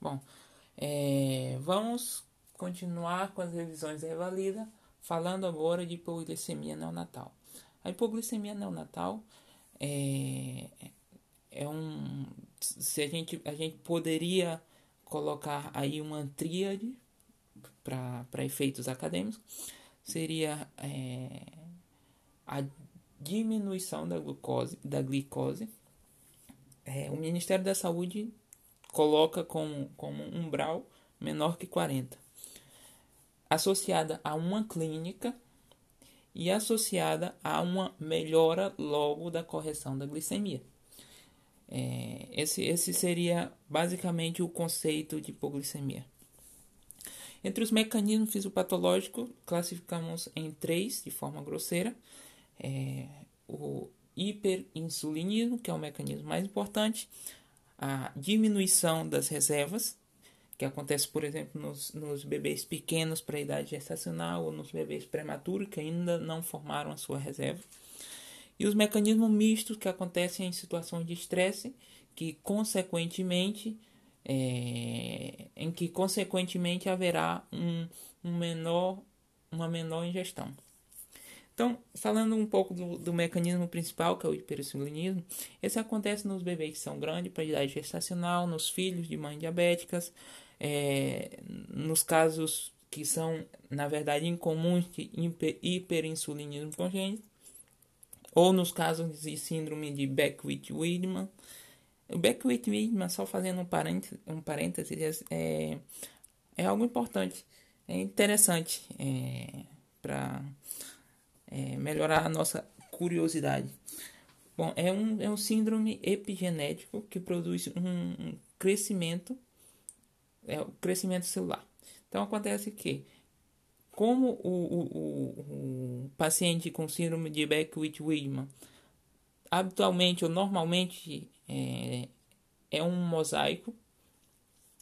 Bom, é, vamos continuar com as revisões da Revalida, falando agora de hipoglicemia neonatal. A hipoglicemia neonatal é, é um. Se a gente, a gente poderia colocar aí uma tríade para efeitos acadêmicos, seria é, a diminuição da glucose, da glicose. É, o Ministério da Saúde coloca como, como umbral menor que 40, associada a uma clínica e associada a uma melhora logo da correção da glicemia. É, esse, esse seria basicamente o conceito de hipoglicemia. Entre os mecanismos fisiopatológicos, classificamos em três de forma grosseira: é, o hiperinsulinismo, que é o mecanismo mais importante, a diminuição das reservas, que acontece, por exemplo, nos, nos bebês pequenos para a idade gestacional ou nos bebês prematuros que ainda não formaram a sua reserva, e os mecanismos mistos que acontecem em situações de estresse, que consequentemente é, em que consequentemente haverá um, um menor, uma menor ingestão. Então, falando um pouco do, do, mecanismo principal, que é o hiperinsulinismo, esse acontece nos bebês que são grandes para idade gestacional, nos filhos de mães diabéticas, é, nos casos que são, na verdade, incomuns de hiperinsulinismo congênito, ou nos casos de síndrome de Beckwith-Wiedemann, o Beckwith Wiedemann, só fazendo um parênteses, um parênteses é, é algo importante, é interessante é, para é, melhorar a nossa curiosidade. Bom, é um, é um síndrome epigenético que produz um, crescimento, é o crescimento celular. Então acontece que, como o, o, o, o paciente com síndrome de Beckwith-Wiedemann habitualmente ou normalmente é, é um mosaico,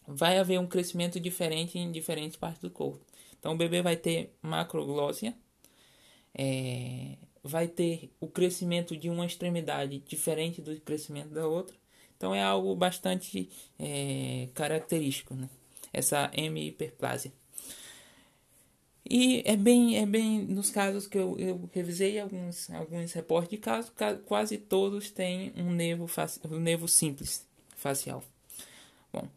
vai haver um crescimento diferente em diferentes partes do corpo. Então o bebê vai ter macroglósia, é, vai ter o crescimento de uma extremidade diferente do crescimento da outra. Então é algo bastante é, característico, né? essa hemihiperplasia. E é bem, é bem nos casos que eu, eu revisei alguns, alguns reportes de casos, quase todos têm um nervo, um nervo simples facial. Bom,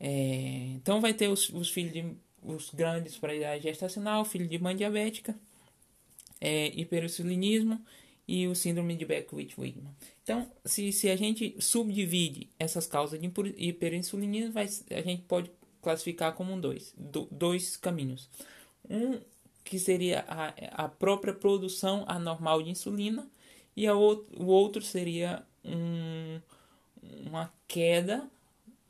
é, então vai ter os, os filhos de, os grandes para idade gestacional, filho de mãe diabética, é, hiperinsulinismo e o síndrome de Beckwith-Wiedemann. Então, se, se a gente subdivide essas causas de hiperinsulinismo, vai, a gente pode classificar como dois, do, dois caminhos. Um que seria a, a própria produção anormal de insulina e a o outro seria um, uma queda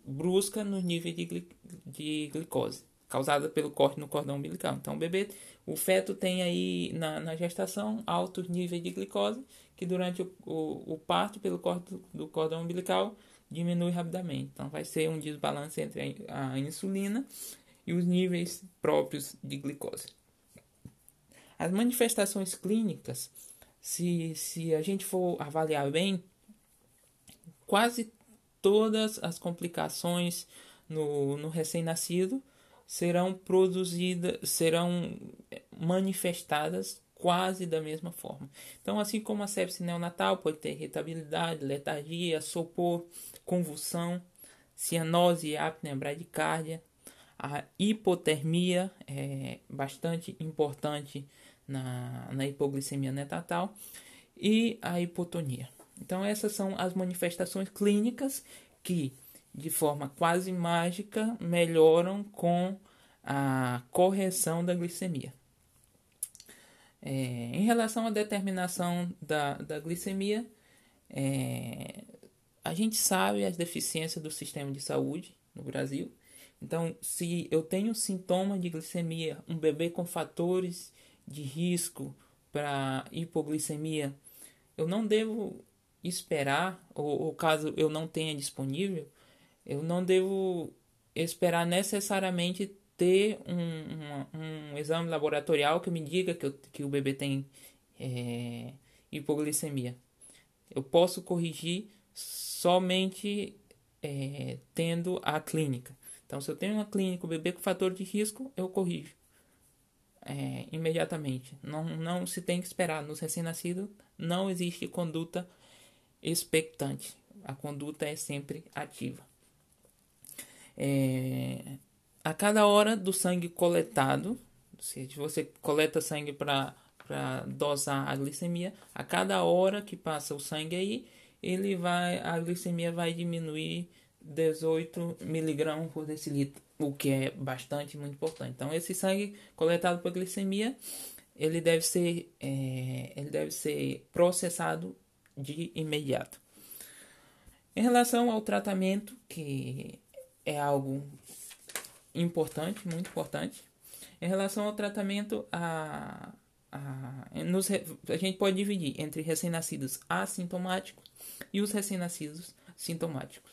brusca no nível de, de glicose causada pelo corte no cordão umbilical. Então, o bebê, o feto tem aí na, na gestação altos níveis de glicose que durante o, o, o parto pelo corte do, cordão umbilical diminui rapidamente. Então, vai ser um desbalance entre a, a insulina e os níveis próprios de glicose. As manifestações clínicas, se, se a gente for avaliar bem, quase todas as complicações no, no recém-nascido serão produzidas, serão manifestadas quase da mesma forma. Então, assim como a sepse neonatal pode ter irritabilidade, letargia, sopor, convulsão, cianose e apneia bradicárdia, a hipotermia é bastante importante na, na hipoglicemia neonatal e a hipotonia. Então, essas são as manifestações clínicas que, de forma quase mágica, melhoram com a correção da glicemia. É, em relação à determinação da, da glicemia, é, a gente sabe as deficiências do sistema de saúde no Brasil então, se eu tenho sintoma de glicemia, um bebê com fatores de risco para hipoglicemia, eu não devo esperar, ou, ou caso eu não tenha disponível, eu não devo esperar necessariamente ter um, um, um exame laboratorial que me diga que, eu, que o bebê tem é, hipoglicemia. Eu posso corrigir somente é, tendo a clínica. Então, se eu tenho uma clínica, o bebê com fator de risco, eu corrijo é, imediatamente. Não, não se tem que esperar. Nos recém-nascidos não existe conduta expectante. A conduta é sempre ativa. É, a cada hora do sangue coletado, se você coleta sangue para dosar a glicemia, a cada hora que passa o sangue aí, ele vai, a glicemia vai diminuir 18 miligramas por decilitro, o que é bastante muito importante. Então, esse sangue coletado por glicemia, ele deve ser, é, ele deve ser processado de imediato. Em relação ao tratamento, que é algo importante, muito importante. Em relação ao tratamento, a, a, nos, a gente pode dividir entre recém-nascidos assintomáticos e os recém-nascidos sintomáticos.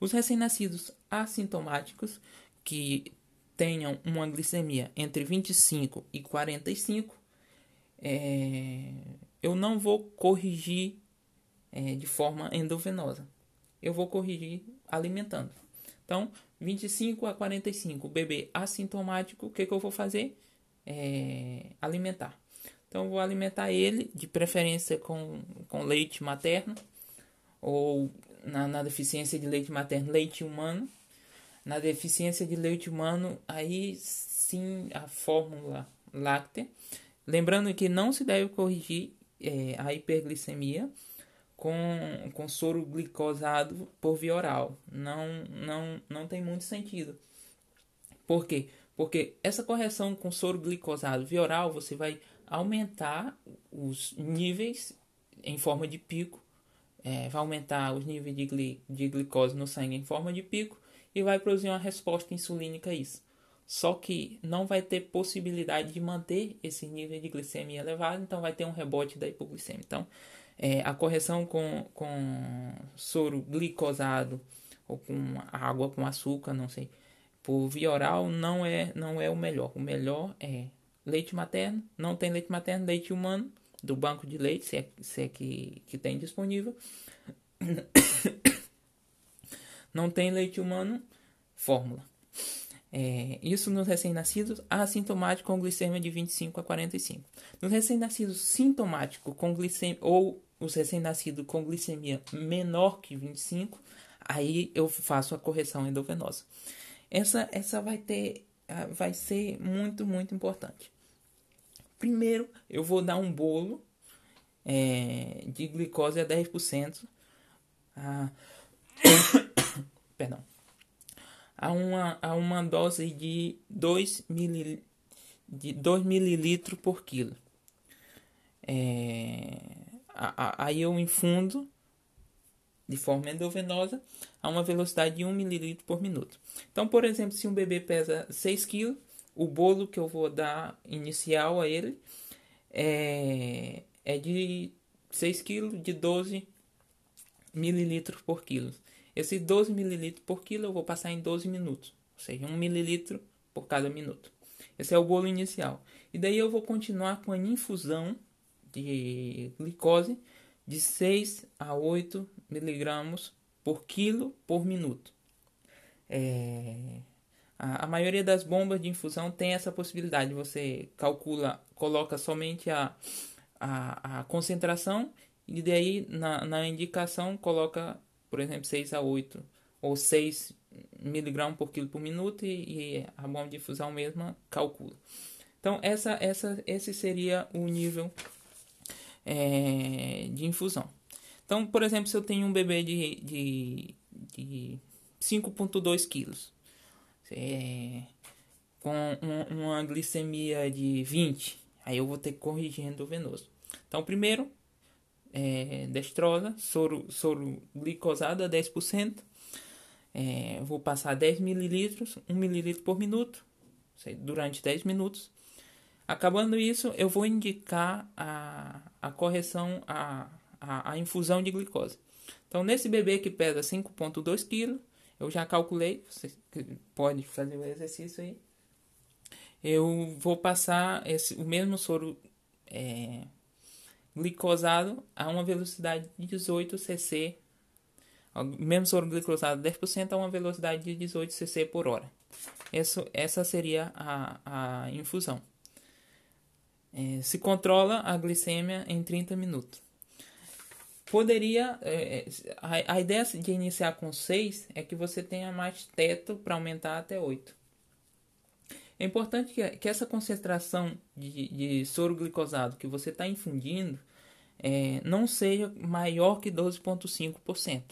Os recém-nascidos assintomáticos que tenham uma glicemia entre 25 e 45, é, eu não vou corrigir é, de forma endovenosa. Eu vou corrigir alimentando. Então, 25 a 45, bebê assintomático, o que, que eu vou fazer? É, alimentar. Então, vou alimentar ele, de preferência com, com leite materno, ou na, na deficiência de leite materno, leite humano. Na deficiência de leite humano, aí sim a fórmula láctea. Lembrando que não se deve corrigir é, a hiperglicemia com, com soro glicosado por via oral. Não, não, não tem muito sentido. Por quê? Porque essa correção com soro glicosado via oral, você vai aumentar os níveis em forma de pico, é, vai aumentar os níveis de, gli, de glicose no sangue em forma de pico e vai produzir uma resposta insulínica a isso. Só que não vai ter possibilidade de manter esse nível de glicemia elevado, então vai ter um rebote da hipoglicemia. Então, é, a correção com, com soro glicosado ou com água com açúcar, não sei, por via oral não é, não é o melhor. O melhor é leite materno, não tem leite materno, leite humano, do banco de leite, se é, se é que, que tem disponível. não tem leite humano, fórmula. É, isso nos recém-nascidos assintomáticos com glicemia de 25 a 45. Nos recém-nascidos sintomáticos com glicemia ou os recém-nascidos com glicemia menor que 25, aí eu faço a correção endovenosa. Essa, essa vai ter, ah, vai ser muito, muito importante. Primeiro, eu vou dar um bolo é, de glicose a 10%. A, perdão. A uma, a uma dose de 2 ml, de 2 mililitros por quilo. É, aí eu infundo de forma endovenosa a uma velocidade de 1 ml por minuto. Então, por exemplo, se um bebê pesa 6 kg, o bolo que eu vou dar inicial a ele é, é de 6 kg de 12 ml por quilo. Esse 12 ml por quilo eu vou passar em 12 minutos, ou seja, 1 ml por cada minuto. Esse é o bolo inicial. E daí eu vou continuar com a infusão de glicose de 6 a 8 miligramas por quilo por minuto. É, a, a, maioria das bombas de infusão tem essa possibilidade. Você calcula, coloca somente a, a, a concentração e daí na, na indicação coloca, por exemplo, 6 a 8 ou 6 miligramas por quilo por minuto e, e a bomba de infusão mesma calcula. Então essa, essa, esse seria o nível é, de infusão. Então, por exemplo, se eu tenho um bebê de, de, de 5,2 quilos, é, com um, uma glicemia de 20, aí eu vou ter que corrigir endovenoso. Então, primeiro, é, destrosa, soro, soro glicosado a 10%, é, vou passar 10 mililitros, 1 mililitro por minuto, durante 10 minutos. Acabando isso, eu vou indicar a, a correção, a, a, a infusão de glicose. Então, nesse bebê que pesa 5,2 kg, eu já calculei, você pode fazer o exercício aí. Eu vou passar esse, o mesmo soro é, glicosado a uma velocidade de 18 cc mesmo soro glicosado 10% a uma velocidade de 18 cc por hora. Essa, essa seria a, a infusão. É, se controla a glicemia em 30 minutos. Poderia. É, a, a, ideia de iniciar com 6 é que você tenha mais teto para aumentar até 8. É importante que, que essa concentração de, de soro glicosado que você está infundindo é, não seja maior que 12,5%.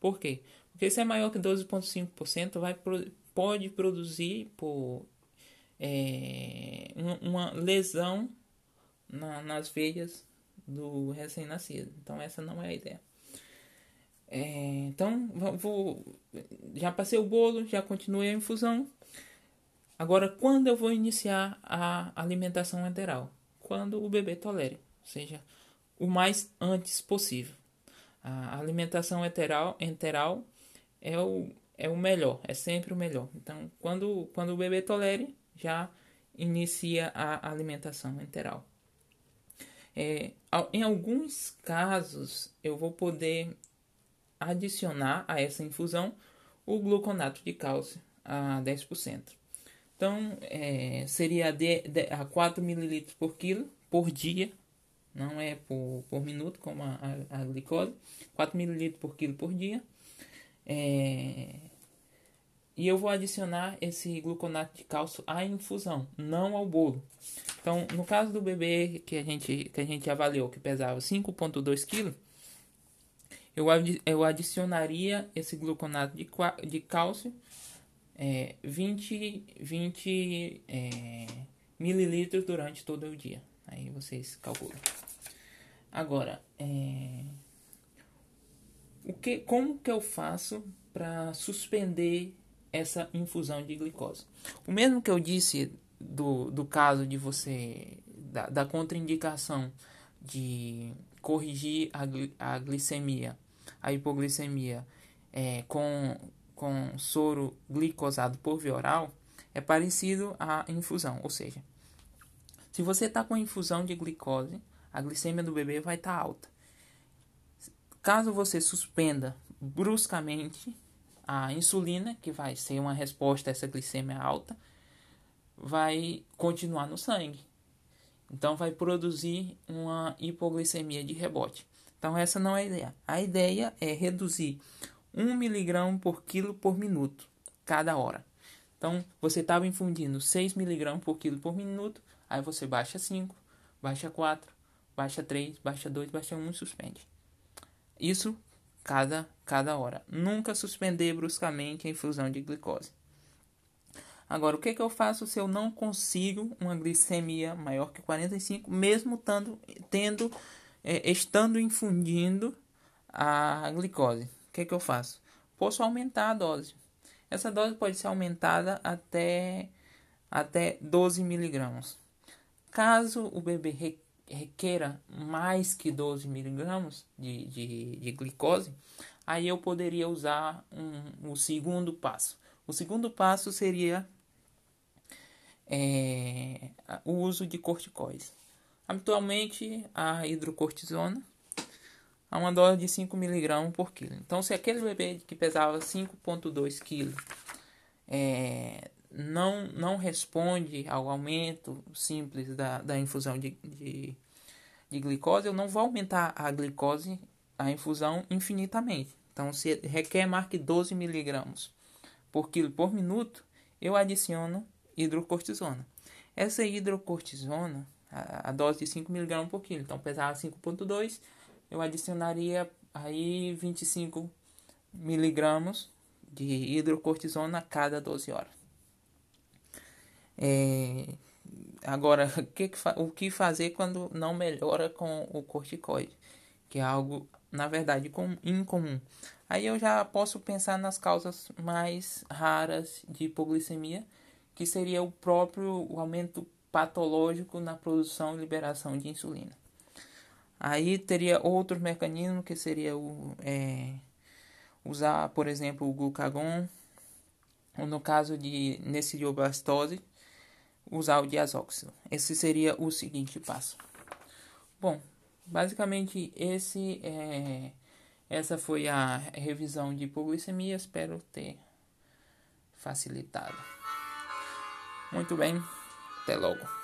Por quê? Porque se é maior que 12,5%, vai pode produzir por, é, uma lesão na, nas veias do recém-nascido. Então essa não é a ideia. É, então vou, já passei o bolo, já continuei a infusão. Agora, quando eu vou iniciar a alimentação enteral? Quando o bebê tolere, ou seja, o mais antes possível. A alimentação enteral, enteral é, o, é o melhor, é sempre o melhor. Então, quando, quando o bebê tolere, já inicia a alimentação enteral. É, em alguns casos, eu vou poder adicionar a essa infusão o gluconato de cálcio a 10%. Então, é, seria de, de, a 4 ml por quilo por dia, não é por, por minuto, como a, a, a glicose, 4 ml por quilo por dia. É, e eu vou adicionar esse gluconato de cálcio à infusão, não ao bolo. Então, no caso do bebê que a gente, que a gente avaliou, que pesava 5,2 kg, eu, eu adicionaria esse gluconato de, de cálcio é, 20, 20 é, mililitros durante todo o dia. Aí vocês calculam. Agora, é, o que, como que eu faço para suspender essa infusão de glicose? O mesmo que eu disse do, do caso de você, da, da contraindicação de corrigir a, a glicemia, a hipoglicemia é, com, com soro glicosado por via oral, é parecido à infusão. Ou seja, se você está com infusão de glicose, a glicemia do bebê vai estar tá alta. Caso você suspenda bruscamente a insulina, que vai ser uma resposta a essa glicemia alta, vai continuar no sangue. Então vai produzir uma hipoglicemia de rebote. Então essa não é a ideia. A ideia é reduzir 1 mg por quilo por minuto cada hora. Então você estava infundindo 6 mg por quilo por minuto, aí você baixa 5, baixa 4, baixa 3, baixa 2, baixa 1 e suspende. Isso cada, cada hora. Nunca suspender bruscamente a infusão de glicose. Agora, o que, que eu faço se eu não consigo uma glicemia maior que 45, mesmo tando, tendo, é, estando infundindo a glicose? O que, que eu faço? Posso aumentar a dose. Essa dose pode ser aumentada até, até 12 miligramas. Caso o bebê requeira mais que 12 miligramas de, de, de glicose, aí eu poderia usar um, o segundo passo. O segundo passo seria é, o uso de corticoides. Habitualmente, a hidrocortisona a uma dose de 5 mg por quilo. Então, se aquele bebê que pesava 5,2 kg é, não, não responde ao aumento simples da, da infusão de, de, de glicose, eu não vou aumentar a glicose, a infusão infinitamente. Então, se requer mais que 12 miligramas por quilo por minuto, eu adiciono hidrocortisona. Essa hidrocortisona, a, a dose de 5 mg por quilo, então pesava 5.2, eu adicionaria aí 25 miligramas de hidrocortisona a cada 12 horas. É, agora, o que, o que fazer quando não melhora com o corticoide? Que é algo, na verdade, com, incomum. Aí eu já posso pensar nas causas mais raras de hipoglicemia, que seria o próprio o aumento patológico na produção e liberação de insulina. Aí teria outro mecanismo que seria o, é, usar, por exemplo, o glucagon, ou no caso de necidiobastose, usar o diazóxido. Esse seria o seguinte passo. Bom, basicamente esse é, Essa foi a revisão de hipoglicemia. Espero ter facilitado. Muito bem, até logo.